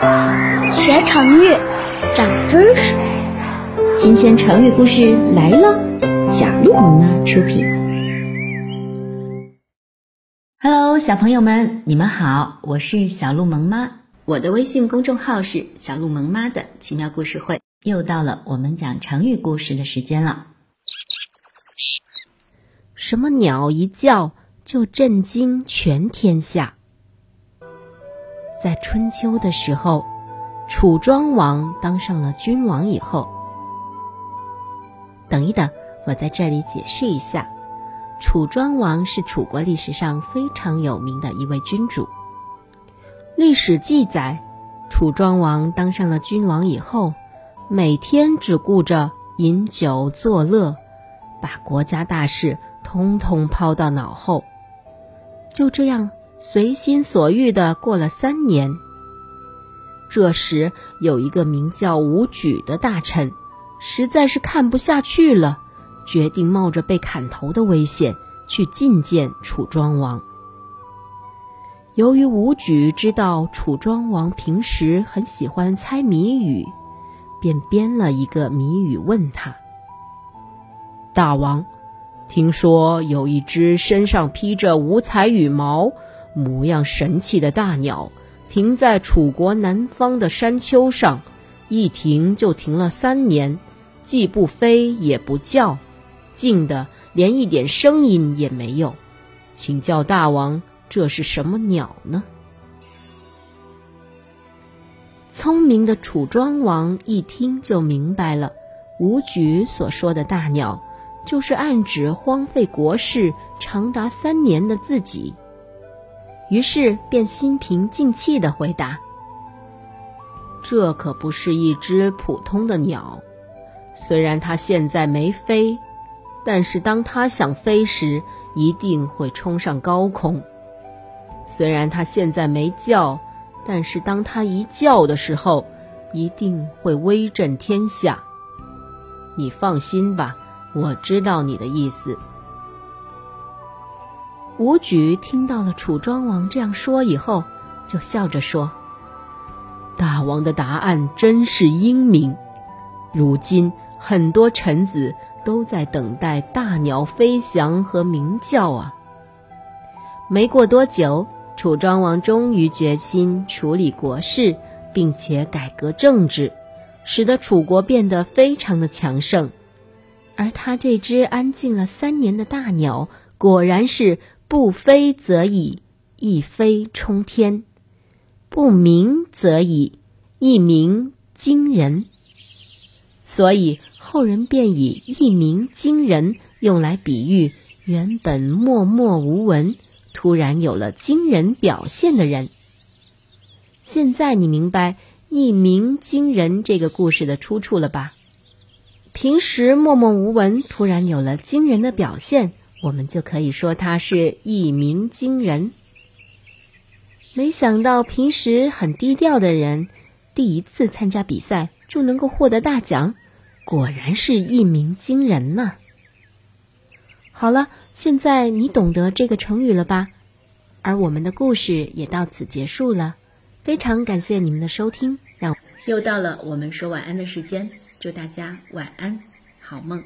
学成语，长知识。新鲜成语故事来了，小鹿妈妈出品。Hello，小朋友们，你们好，我是小鹿萌妈。我的微信公众号是小鹿萌妈的奇妙故事会。又到了我们讲成语故事的时间了。什么鸟一叫就震惊全天下？在春秋的时候，楚庄王当上了君王以后，等一等，我在这里解释一下，楚庄王是楚国历史上非常有名的一位君主。历史记载，楚庄王当上了君王以后，每天只顾着饮酒作乐，把国家大事通通抛到脑后，就这样。随心所欲的过了三年。这时，有一个名叫吴举的大臣，实在是看不下去了，决定冒着被砍头的危险去觐见楚庄王。由于吴举知道楚庄王平时很喜欢猜谜语，便编了一个谜语问他：“大王，听说有一只身上披着五彩羽毛。”模样神气的大鸟停在楚国南方的山丘上，一停就停了三年，既不飞也不叫，静的连一点声音也没有。请教大王，这是什么鸟呢？聪明的楚庄王一听就明白了，吴举所说的大鸟，就是暗指荒废国事长达三年的自己。于是便心平静气静地回答：“这可不是一只普通的鸟，虽然它现在没飞，但是当它想飞时，一定会冲上高空；虽然它现在没叫，但是当它一叫的时候，一定会威震天下。你放心吧，我知道你的意思。”吴举听到了楚庄王这样说以后，就笑着说：“大王的答案真是英明。如今很多臣子都在等待大鸟飞翔和鸣叫啊。”没过多久，楚庄王终于决心处理国事，并且改革政治，使得楚国变得非常的强盛。而他这只安静了三年的大鸟，果然是。不飞则已，一飞冲天；不鸣则已，一鸣惊人。所以后人便以“一鸣惊人”用来比喻原本默默无闻，突然有了惊人表现的人。现在你明白“一鸣惊人”这个故事的出处了吧？平时默默无闻，突然有了惊人的表现。我们就可以说他是一鸣惊人。没想到平时很低调的人，第一次参加比赛就能够获得大奖，果然是一鸣惊人呐！好了，现在你懂得这个成语了吧？而我们的故事也到此结束了，非常感谢你们的收听，让又到了我们说晚安的时间，祝大家晚安，好梦。